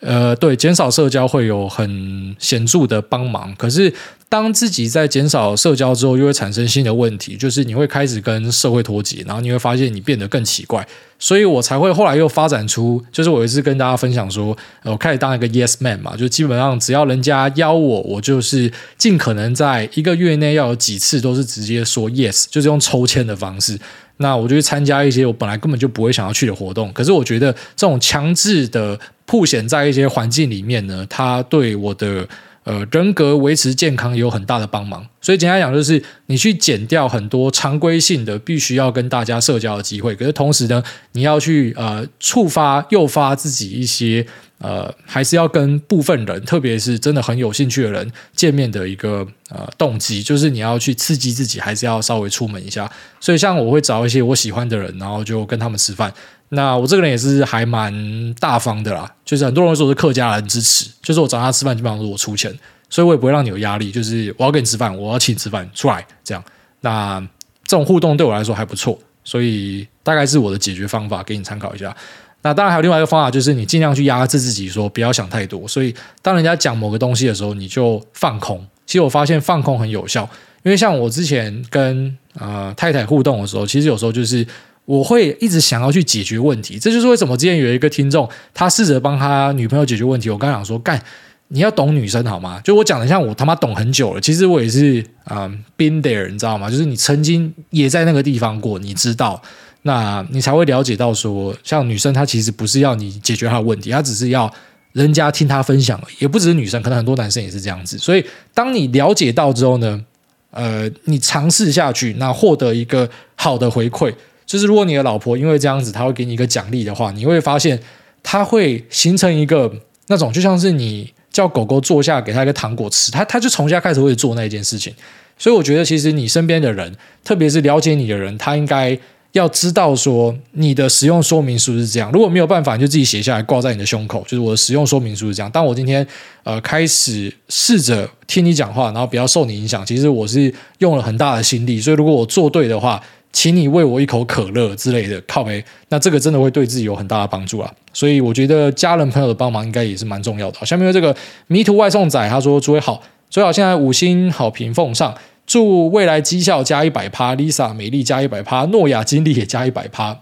呃，对，减少社交会有很显著的帮忙。可是，当自己在减少社交之后，又会产生新的问题，就是你会开始跟社会脱节，然后你会发现你变得更奇怪。所以我才会后来又发展出，就是我一直跟大家分享说，我开始当一个 Yes Man 嘛，就基本上只要人家邀我，我就是尽可能在一个月内要有几次都是直接说 Yes，就是用抽签的方式。那我就去参加一些我本来根本就不会想要去的活动。可是我觉得这种强制的。曝险在一些环境里面呢，它对我的呃人格维持健康有很大的帮忙。所以简单讲，就是你去减掉很多常规性的必须要跟大家社交的机会，可是同时呢，你要去呃触发、诱发自己一些呃还是要跟部分人，特别是真的很有兴趣的人见面的一个呃动机，就是你要去刺激自己，还是要稍微出门一下。所以像我会找一些我喜欢的人，然后就跟他们吃饭。那我这个人也是还蛮大方的啦，就是很多人说是客家人支持，就是我找他吃饭基本上是我出钱，所以我也不会让你有压力，就是我要跟你吃饭，我要请你吃饭出来这样。那这种互动对我来说还不错，所以大概是我的解决方法，给你参考一下。那当然还有另外一个方法，就是你尽量去压制自己，说不要想太多。所以当人家讲某个东西的时候，你就放空。其实我发现放空很有效，因为像我之前跟呃太太互动的时候，其实有时候就是。我会一直想要去解决问题，这就是为什么之前有一个听众，他试着帮他女朋友解决问题。我刚想说，干，你要懂女生好吗？就我讲的像我他妈懂很久了，其实我也是啊、um, been there，你知道吗？就是你曾经也在那个地方过，你知道，那你才会了解到说，像女生她其实不是要你解决她的问题，她只是要人家听她分享，也不只是女生，可能很多男生也是这样子。所以当你了解到之后呢，呃，你尝试下去，那获得一个好的回馈。就是如果你的老婆因为这样子，她会给你一个奖励的话，你会发现她会形成一个那种，就像是你叫狗狗坐下，给它一个糖果吃，它它就从现在开始会做那一件事情。所以我觉得，其实你身边的人，特别是了解你的人，他应该要知道说你的使用说明书是这样。如果没有办法，你就自己写下来挂在你的胸口，就是我的使用说明书是这样。当我今天呃开始试着听你讲话，然后不要受你影响，其实我是用了很大的心力。所以如果我做对的话，请你喂我一口可乐之类的，靠北，那这个真的会对自己有很大的帮助啊。所以我觉得家人朋友的帮忙应该也是蛮重要的。下面这个迷途外送仔他说：“诸位好，最好现在五星好评奉上。”祝未来绩效加一百趴，Lisa 美丽加一百趴，诺亚经历也加一百趴。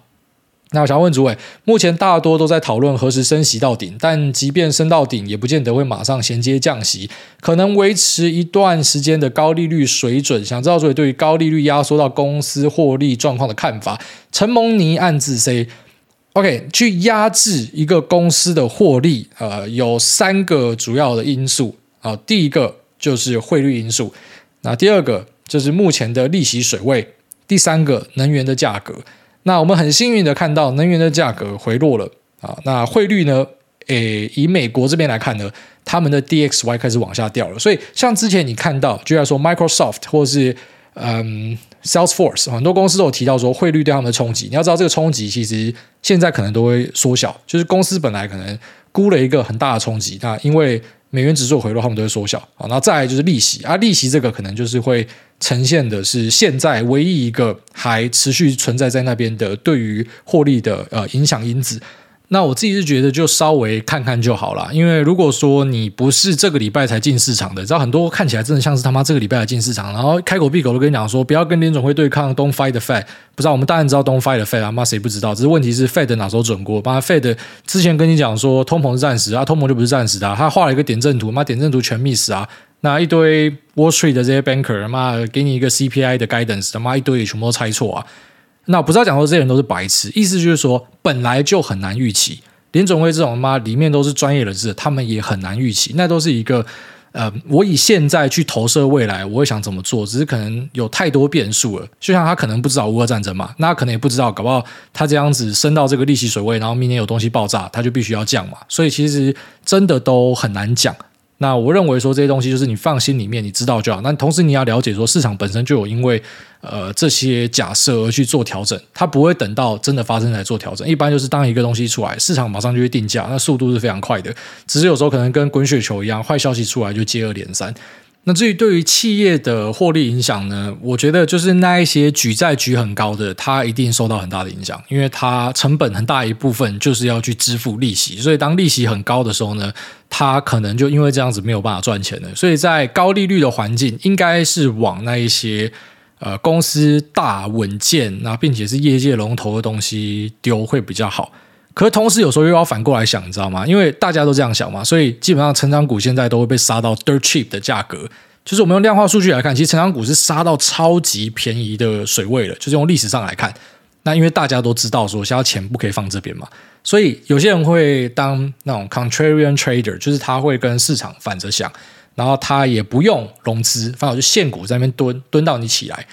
那我想问主委，目前大多都在讨论何时升息到顶，但即便升到顶，也不见得会马上衔接降息，可能维持一段时间的高利率水准。想知道主委对于高利率压缩到公司获利状况的看法？陈蒙尼暗自 say：OK，去压制一个公司的获利，呃，有三个主要的因素啊。第一个就是汇率因素。那第二个就是目前的利息水位，第三个能源的价格。那我们很幸运的看到能源的价格回落了啊。那汇率呢？诶，以美国这边来看呢，他们的 DXY 开始往下掉了。所以像之前你看到，就像说 Microsoft 或是嗯 Salesforce，很多公司都有提到说汇率对他们的冲击。你要知道这个冲击其实现在可能都会缩小，就是公司本来可能估了一个很大的冲击，那因为美元指数回落，他们都会缩小啊。那再来就是利息啊，利息这个可能就是会呈现的是现在唯一一个还持续存在在那边的对于获利的呃影响因子。那我自己是觉得就稍微看看就好了，因为如果说你不是这个礼拜才进市场的，知道很多看起来真的像是他妈这个礼拜才进市场，然后开口闭口都跟你讲说不要跟联总会对抗，Don't fight the Fed。不知道我们当然知道 Don't fight the Fed 啊，妈谁不知道？只是问题是 Fed 哪时候准过？妈 Fed 之前跟你讲说通膨是暂时啊，通膨就不是暂时的，他画了一个点阵图，妈点阵图全 miss 啊，那一堆 Wall Street 的这些 banker，妈给你一个 CPI 的 guidance，他妈一堆也全部都猜错啊。那我不知道讲说这些人都是白痴，意思就是说本来就很难预期。联准会这种妈里面都是专业人士，他们也很难预期。那都是一个呃，我以现在去投射未来，我会想怎么做，只是可能有太多变数了。就像他可能不知道乌俄战争嘛，那他可能也不知道，搞不好他这样子升到这个利息水位，然后明年有东西爆炸，他就必须要降嘛。所以其实真的都很难讲。那我认为说这些东西就是你放心里面，你知道就好。那同时你要了解说市场本身就有因为呃这些假设而去做调整，它不会等到真的发生才做调整。一般就是当一个东西出来，市场马上就会定价，那速度是非常快的。只是有时候可能跟滚雪球一样，坏消息出来就接二连三。那至于对于企业的获利影响呢？我觉得就是那一些举债举很高的，它一定受到很大的影响，因为它成本很大一部分就是要去支付利息，所以当利息很高的时候呢，它可能就因为这样子没有办法赚钱了。所以在高利率的环境，应该是往那一些呃公司大稳健，那并且是业界龙头的东西丢会比较好。可是同时有时候又要反过来想，你知道吗？因为大家都这样想嘛，所以基本上成长股现在都会被杀到 dirt cheap 的价格。就是我们用量化数据来看，其实成长股是杀到超级便宜的水位了。就是用历史上来看，那因为大家都知道说，现在钱不可以放这边嘛，所以有些人会当那种 contrarian trader，就是他会跟市场反着想，然后他也不用融资，反正就现股在那边蹲蹲到你起来。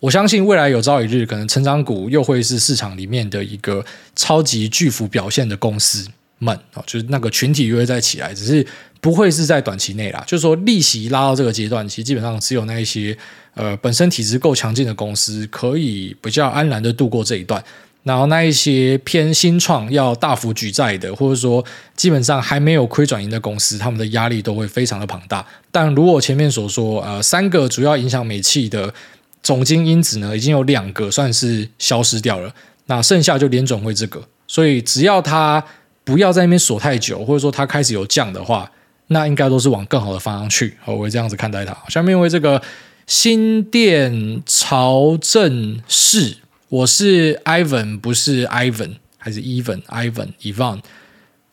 我相信未来有朝一日，可能成长股又会是市场里面的一个超级巨幅表现的公司们，就是那个群体又会再起来，只是不会是在短期内啦。就是说，利息拉到这个阶段，其实基本上只有那一些呃本身体质够强劲的公司，可以比较安然的度过这一段。然后那一些偏新创要大幅举债的，或者说基本上还没有亏转盈的公司，他们的压力都会非常的庞大。但如果前面所说，呃，三个主要影响美企的。总经因子呢，已经有两个算是消失掉了，那剩下就联总会这个，所以只要它不要在那边锁太久，或者说它开始有降的话，那应该都是往更好的方向去。我会这样子看待它。下面为这个新店朝政事，我是 Ivan，不是 Ivan，还是 Even，Ivan，Ivan。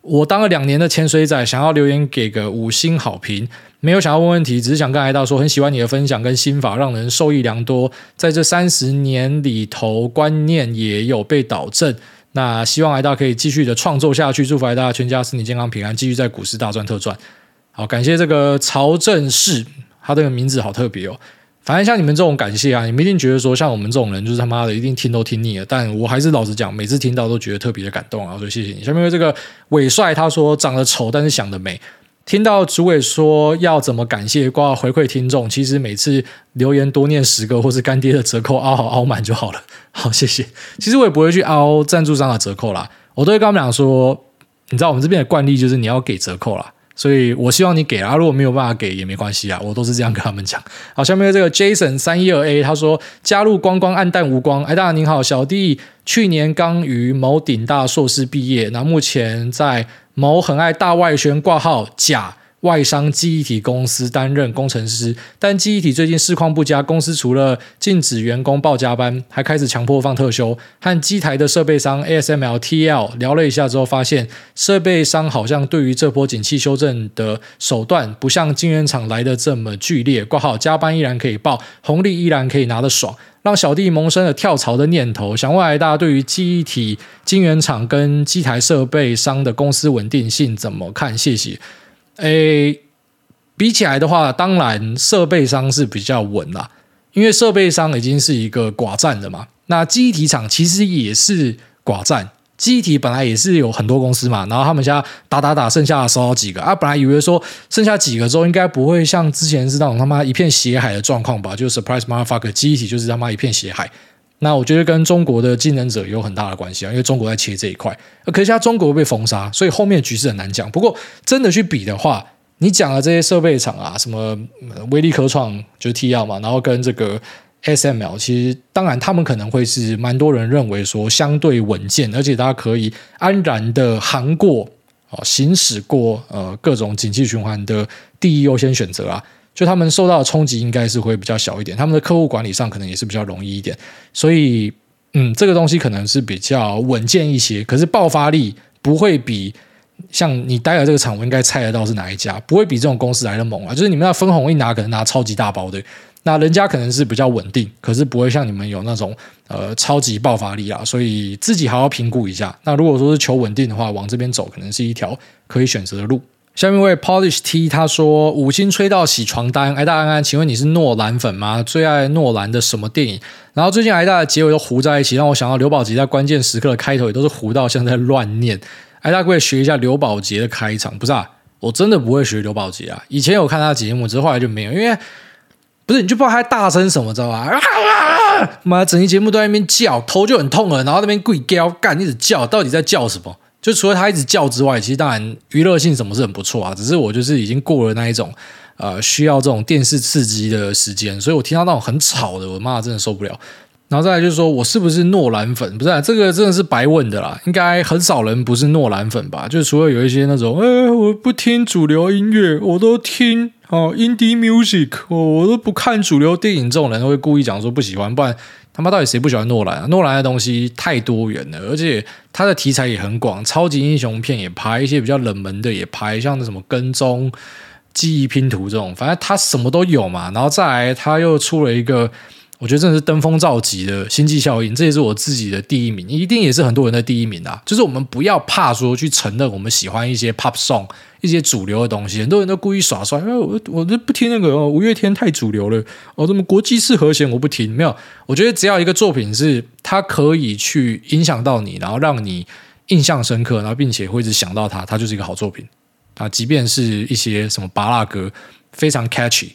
我当了两年的潜水仔，想要留言给个五星好评，没有想要问问题，只是想跟艾大说，很喜欢你的分享跟心法，让人受益良多。在这三十年里头，观念也有被导正。那希望艾大可以继续的创作下去，祝福艾大全家身体健康平安，继续在股市大赚特赚。好，感谢这个曹正士，他这个名字好特别哦。反正像你们这种感谢啊，你们一定觉得说，像我们这种人就是他妈的一定听都听腻了。但我还是老实讲，每次听到都觉得特别的感动啊，所以谢谢你。下面这个伟帅他说长得丑，但是想得美。听到主委说要怎么感谢挂回馈听众，其实每次留言多念十个或是干爹的折扣凹好凹满就好了。好，谢谢。其实我也不会去凹赞助商的折扣啦，我都会跟他们讲说，你知道我们这边的惯例就是你要给折扣啦。所以我希望你给啊，如果没有办法给也没关系啊，我都是这样跟他们讲。好，下面这个 Jason 三一二 A 他说加入光光暗淡无光，哎，大家您好，小弟去年刚于某顶大硕士毕业，那目前在某很爱大外宣挂号假。外商记忆体公司担任工程师，但记忆体最近市况不佳，公司除了禁止员工报加班，还开始强迫放特休。和机台的设备商 ASML TL 聊了一下之后，发现设备商好像对于这波景气修正的手段，不像晶圆厂来的这么剧烈。挂号加班依然可以报，红利依然可以拿得爽，让小弟萌生了跳槽的念头。想问大家对于记忆体晶圆厂跟机台设备商的公司稳定性怎么看？谢谢。诶，比起来的话，当然设备商是比较稳啦，因为设备商已经是一个寡占的嘛。那记忆体厂其实也是寡占，记忆体本来也是有很多公司嘛，然后他们家打打打，剩下的少少几个啊。本来以为说剩下几个之后，应该不会像之前是那种他妈一片血海的状况吧？就 surprise motherfucker，记忆体就是他妈一片血海。那我觉得跟中国的竞争者有很大的关系啊，因为中国在切这一块，可是现在中国被封杀，所以后面的局势很难讲。不过真的去比的话，你讲的这些设备厂啊，什么威力科创就是 TL 嘛，然后跟这个 SML，其实当然他们可能会是蛮多人认为说相对稳健，而且大家可以安然的航过啊，行驶过呃各种景气循环的第一优先选择啊。就他们受到的冲击应该是会比较小一点，他们的客户管理上可能也是比较容易一点，所以嗯，这个东西可能是比较稳健一些。可是爆发力不会比像你待的这个厂，我应该猜得到是哪一家，不会比这种公司来的猛啊。就是你们要分红一拿，可能拿超级大包的，那人家可能是比较稳定，可是不会像你们有那种呃超级爆发力啊。所以自己好好评估一下。那如果说是求稳定的话，往这边走可能是一条可以选择的路。下面一位 Polish T 他说五星吹到洗床单，挨大安安，请问你是诺兰粉吗？最爱诺兰的什么电影？然后最近挨大的结尾都糊在一起，让我想到刘宝杰在关键时刻的开头也都是糊到像在乱念。挨大可以学一下刘宝杰的开场，不是啊？我真的不会学刘宝杰啊！以前有看他节目，只是后来就没有，因为不是你就不知道他大声什么，知道吧？啊妈，整期节目都在那边叫，头就很痛了，然后那边跪叫干，一直叫，到底在叫什么？就除了他一直叫之外，其实当然娱乐性什么是很不错啊。只是我就是已经过了那一种呃需要这种电视刺激的时间，所以我听到那种很吵的，我妈真的受不了。然后再来就是说我是不是诺兰粉？不是啊，这个真的是白问的啦。应该很少人不是诺兰粉吧？就除了有一些那种，哎，我不听主流音乐，我都听哦，indie music，我都不看主流电影，这种人会故意讲说不喜欢，不然。他妈到底谁不喜欢诺兰？诺兰的东西太多元了，而且他的题材也很广，超级英雄片也拍，一些比较冷门的也拍，像那什么跟踪、记忆拼图这种，反正他什么都有嘛。然后再来，他又出了一个。我觉得真的是登峰造极的星际效应，这也是我自己的第一名，一定也是很多人的第一名啊！就是我们不要怕说去承认我们喜欢一些 pop song，一些主流的东西，很多人都故意耍帅，我我都不听那个，五月天太主流了哦，什么国际式和弦我不听，没有，我觉得只要一个作品是它可以去影响到你，然后让你印象深刻，然后并且会一直想到它，它就是一个好作品啊！即便是一些什么芭乐歌，非常 catchy。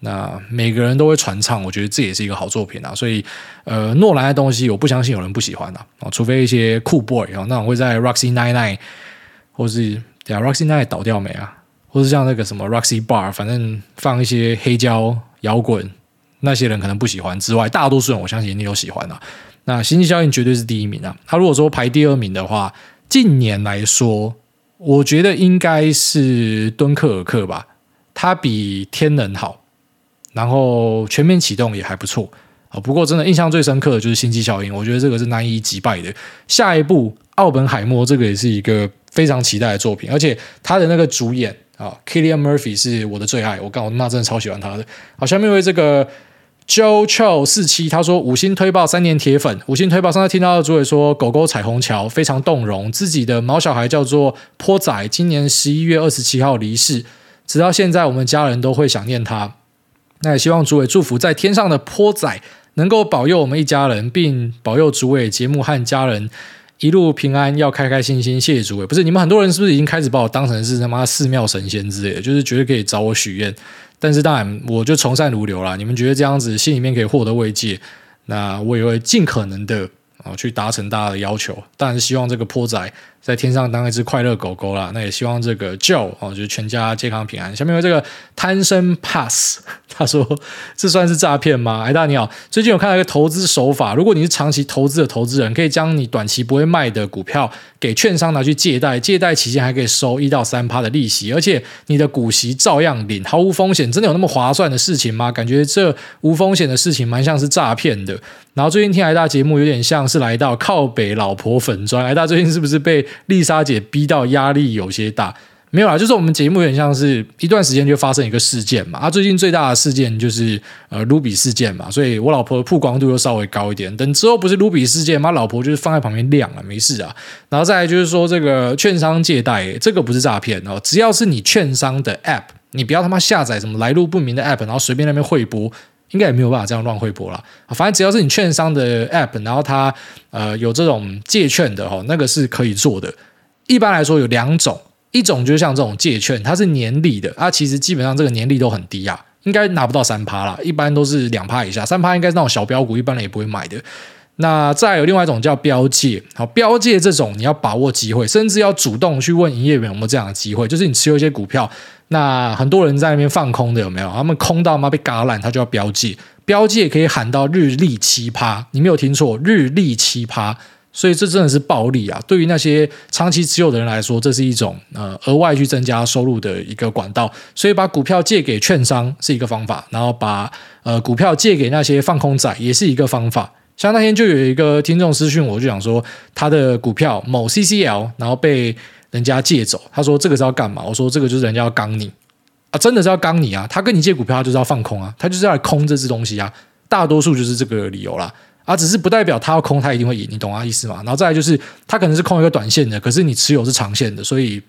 那每个人都会传唱，我觉得这也是一个好作品啊。所以，呃，诺兰的东西我不相信有人不喜欢的啊，除非一些酷 boy 啊，那种会在 Roxy Nine Nine 或是对啊 Roxy Nine 倒掉没啊，或是像那个什么 Roxy Bar，反正放一些黑胶摇滚，那些人可能不喜欢之外，大多数人我相信你有喜欢的。那星际效应绝对是第一名啊。他如果说排第二名的话，近年来说，我觉得应该是敦刻尔克吧，他比天能好。然后全面启动也还不错啊，不过真的印象最深刻的就是《星际效应》，我觉得这个是难以击败的。下一部《奥本海默》这个也是一个非常期待的作品，而且他的那个主演啊，Kilian Murphy 是我的最爱，我告我那真的超喜欢他的。好，下面为这个 Joe Cho 四七他说五星推爆三年铁粉，五星推爆。上次听到主委说狗狗彩虹桥非常动容，自己的毛小孩叫做坡仔，今年十一月二十七号离世，直到现在我们家人都会想念他。那也希望主委祝福在天上的坡仔能够保佑我们一家人，并保佑主委节目和家人一路平安，要开开心心。谢谢诸位。不是你们很多人是不是已经开始把我当成是他妈寺庙神仙之类的？就是觉得可以找我许愿，但是当然我就从善如流啦。你们觉得这样子心里面可以获得慰藉，那我也会尽可能的啊去达成大家的要求。当然希望这个坡仔在天上当一只快乐狗狗啦。那也希望这个 Joe 哦，就是全家健康平安。下面有这个贪生 Pass。他说：“这算是诈骗吗？”哎，大你好，最近有看到一个投资手法，如果你是长期投资的投资人，可以将你短期不会卖的股票给券商拿去借贷，借贷期间还可以收一到三趴的利息，而且你的股息照样领，毫无风险。真的有那么划算的事情吗？感觉这无风险的事情蛮像是诈骗的。然后最近听来大节目，有点像是来到靠北老婆粉砖。来大最近是不是被丽莎姐逼到压力有些大？没有啦，就是我们节目有点像是一段时间就发生一个事件嘛。啊，最近最大的事件就是呃卢比事件嘛，所以我老婆曝光度又稍微高一点。等之后不是卢比事件嘛，老婆就是放在旁边晾了，没事啊。然后再来就是说这个券商借贷，这个不是诈骗哦，只要是你券商的 App，你不要他妈下载什么来路不明的 App，然后随便那边汇拨，应该也没有办法这样乱汇拨啦。反正只要是你券商的 App，然后它呃有这种借券的哦，那个是可以做的。一般来说有两种。一种就是像这种借券，它是年利的，它其实基本上这个年利都很低啊，应该拿不到三趴啦，一般都是两趴以下，三趴应该是那种小标股，一般人也不会买的。那再有另外一种叫标借，好，标借这种你要把握机会，甚至要主动去问营业员有没有这样的机会，就是你持有一些股票，那很多人在那边放空的有没有？他们空到妈被嘎烂，他就要标借，标借可以喊到日利七趴，你没有听错，日利七趴。所以这真的是暴利啊！对于那些长期持有的人来说，这是一种呃额外去增加收入的一个管道。所以把股票借给券商是一个方法，然后把呃股票借给那些放空仔也是一个方法。像那天就有一个听众私讯我，就想说他的股票某 CCL，然后被人家借走，他说这个是要干嘛？我说这个就是人家要刚你啊，真的是要刚你啊！他跟你借股票，他就是要放空啊，他就是要来空这只东西啊，大多数就是这个理由啦。啊，只是不代表他要空，他一定会赢，你懂啊意思吗？然后再来就是，他可能是空一个短线的，可是你持有是长线的，所以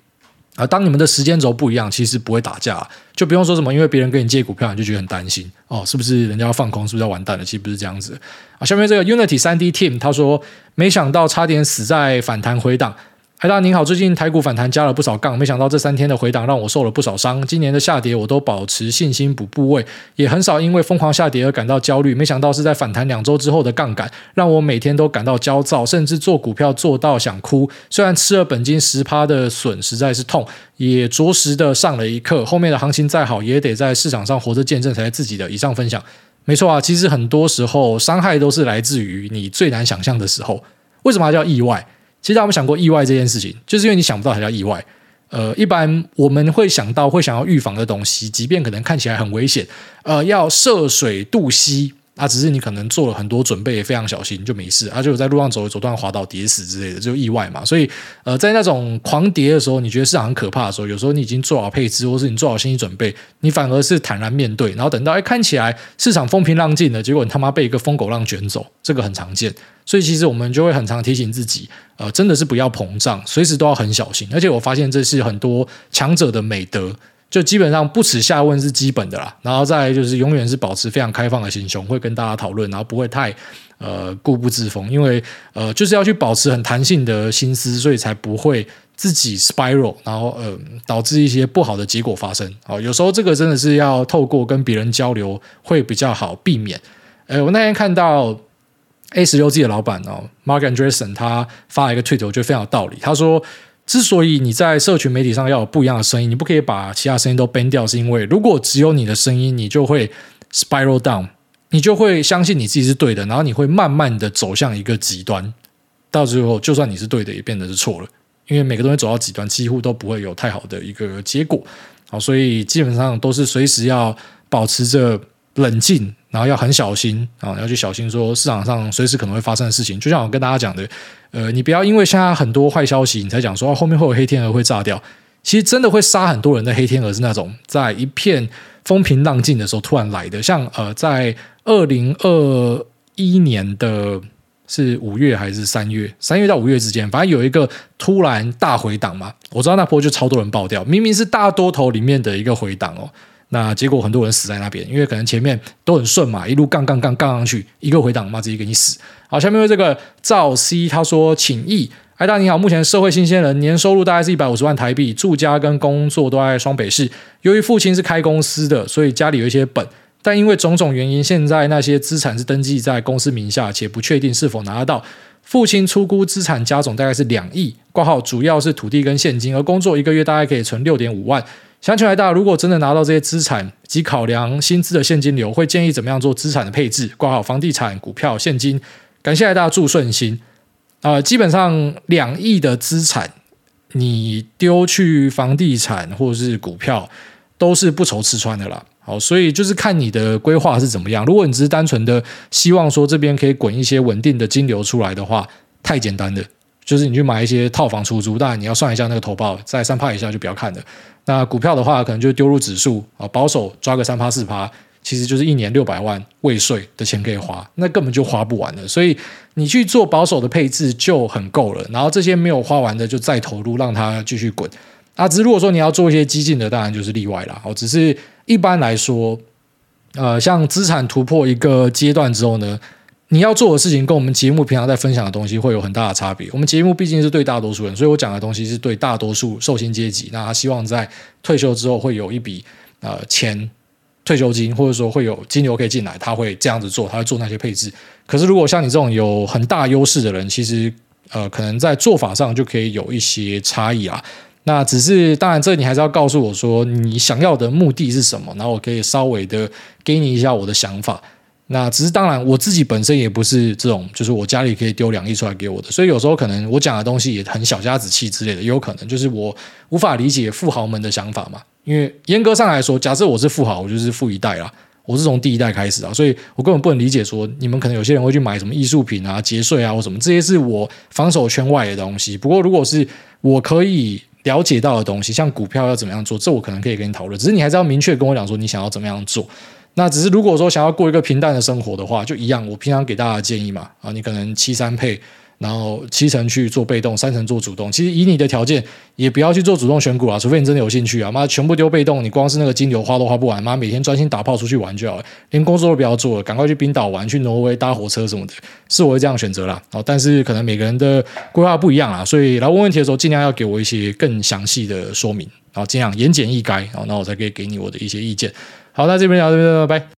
啊，当你们的时间轴不一样，其实不会打架，就不用说什么，因为别人跟你借股票，你就觉得很担心哦，是不是人家要放空，是不是要完蛋了？其实不是这样子啊。下面这个 Unity 三 D Team 他说，没想到差点死在反弹回档。嗨，大您好，最近台股反弹加了不少杠，没想到这三天的回档让我受了不少伤。今年的下跌我都保持信心补部位，也很少因为疯狂下跌而感到焦虑。没想到是在反弹两周之后的杠杆，让我每天都感到焦躁，甚至做股票做到想哭。虽然吃了本金十趴的损实在是痛，也着实的上了一课。后面的行情再好，也得在市场上活着见证才是自己的。以上分享，没错啊，其实很多时候伤害都是来自于你最难想象的时候。为什么它叫意外？其实大家有想过意外这件事情，就是因为你想不到才叫意外。呃，一般我们会想到会想要预防的东西，即便可能看起来很危险，呃，要涉水渡溪。啊，只是你可能做了很多准备，也非常小心，就没事。啊，就在路上走一走，断滑倒跌死之类的，就意外嘛。所以，呃，在那种狂跌的时候，你觉得市场很可怕的时候，有时候你已经做好配置，或是你做好心理准备，你反而是坦然面对。然后等到哎看起来市场风平浪静了，结果你他妈被一个疯狗浪卷走，这个很常见。所以其实我们就会很常提醒自己，呃，真的是不要膨胀，随时都要很小心。而且我发现这是很多强者的美德。就基本上不耻下问是基本的啦，然后再来就是永远是保持非常开放的心胸，会跟大家讨论，然后不会太呃固步自封，因为呃就是要去保持很弹性的心思，所以才不会自己 spiral，然后呃导致一些不好的结果发生。哦，有时候这个真的是要透过跟别人交流会比较好避免。呃，我那天看到 A 十六 G 的老板哦，Marc Andreessen 他发了一个 tweet，我觉得非常有道理，他说。之所以你在社群媒体上要有不一样的声音，你不可以把其他声音都 ban 掉，是因为如果只有你的声音，你就会 spiral down，你就会相信你自己是对的，然后你会慢慢的走向一个极端，到最后就算你是对的，也变得是错了，因为每个东西走到极端，几乎都不会有太好的一个结果。好，所以基本上都是随时要保持着冷静。然后要很小心啊，要去小心说市场上随时可能会发生的事情。就像我跟大家讲的，呃，你不要因为现在很多坏消息，你才讲说后面会有黑天鹅会炸掉。其实真的会杀很多人的黑天鹅是那种在一片风平浪静的时候突然来的。像呃，在二零二一年的是五月还是三月？三月到五月之间，反正有一个突然大回档嘛。我知道那波就超多人爆掉，明明是大多头里面的一个回档哦。那结果很多人死在那边，因为可能前面都很顺嘛，一路杠杠杠杠上去，一个回档嘛，直接给你死。好，下面为这个赵 C 他说，请益，艾大你好，目前社会新鲜人，年收入大概是一百五十万台币，住家跟工作都在双北市。由于父亲是开公司的，所以家里有一些本，但因为种种原因，现在那些资产是登记在公司名下，且不确定是否拿得到。父亲初估资产加总大概是两亿，挂号主要是土地跟现金，而工作一个月大概可以存六点五万。想请问大家，如果真的拿到这些资产及考量薪资的现金流，会建议怎么样做资产的配置？挂好房地产、股票、现金。感谢大家祝顺心。啊、呃，基本上两亿的资产，你丢去房地产或者是股票，都是不愁吃穿的啦。好，所以就是看你的规划是怎么样。如果你只是单纯的希望说这边可以滚一些稳定的金流出来的话，太简单的。就是你去买一些套房出租，当然你要算一下那个投报，在三趴以下就不要看了。那股票的话，可能就丢入指数啊，保守抓个三趴四趴，其实就是一年六百万未税的钱可以花，那根本就花不完了。所以你去做保守的配置就很够了，然后这些没有花完的就再投入，让它继续滚。啊，只是如果说你要做一些激进的，当然就是例外了。哦，只是一般来说，呃，像资产突破一个阶段之后呢，你要做的事情跟我们节目平常在分享的东西会有很大的差别。我们节目毕竟是对大多数人，所以我讲的东西是对大多数受薪阶级。那他希望在退休之后会有一笔呃钱退休金，或者说会有金流可以进来，他会这样子做，他会做那些配置。可是如果像你这种有很大优势的人，其实呃可能在做法上就可以有一些差异啊。那只是当然，这你还是要告诉我说你想要的目的是什么，然后我可以稍微的给你一下我的想法。那只是当然，我自己本身也不是这种，就是我家里可以丢两亿出来给我的，所以有时候可能我讲的东西也很小家子气之类的，也有可能就是我无法理解富豪们的想法嘛。因为严格上来说，假设我是富豪，我就是富一代啦，我是从第一代开始啊，所以我根本不能理解说你们可能有些人会去买什么艺术品啊、节税啊或什么，这些是我防守圈外的东西。不过如果是我可以了解到的东西，像股票要怎么样做，这我可能可以跟你讨论。只是你还是要明确跟我讲说你想要怎么样做。那只是如果说想要过一个平淡的生活的话，就一样。我平常给大家建议嘛，啊，你可能七三配，然后七成去做被动，三成做主动。其实以你的条件，也不要去做主动选股啊，除非你真的有兴趣啊。妈，全部丢被动，你光是那个金流花都花不完。妈，每天专心打炮出去玩就好了，连工作都不要做了，赶快去冰岛玩，去挪威搭火车什么的，是我会这样选择啦。哦，但是可能每个人的规划不一样啊，所以来问问题的时候，尽量要给我一些更详细的说明，然后尽量言简意赅，然后那我才可以给你我的一些意见。好，那这边聊这边，拜拜。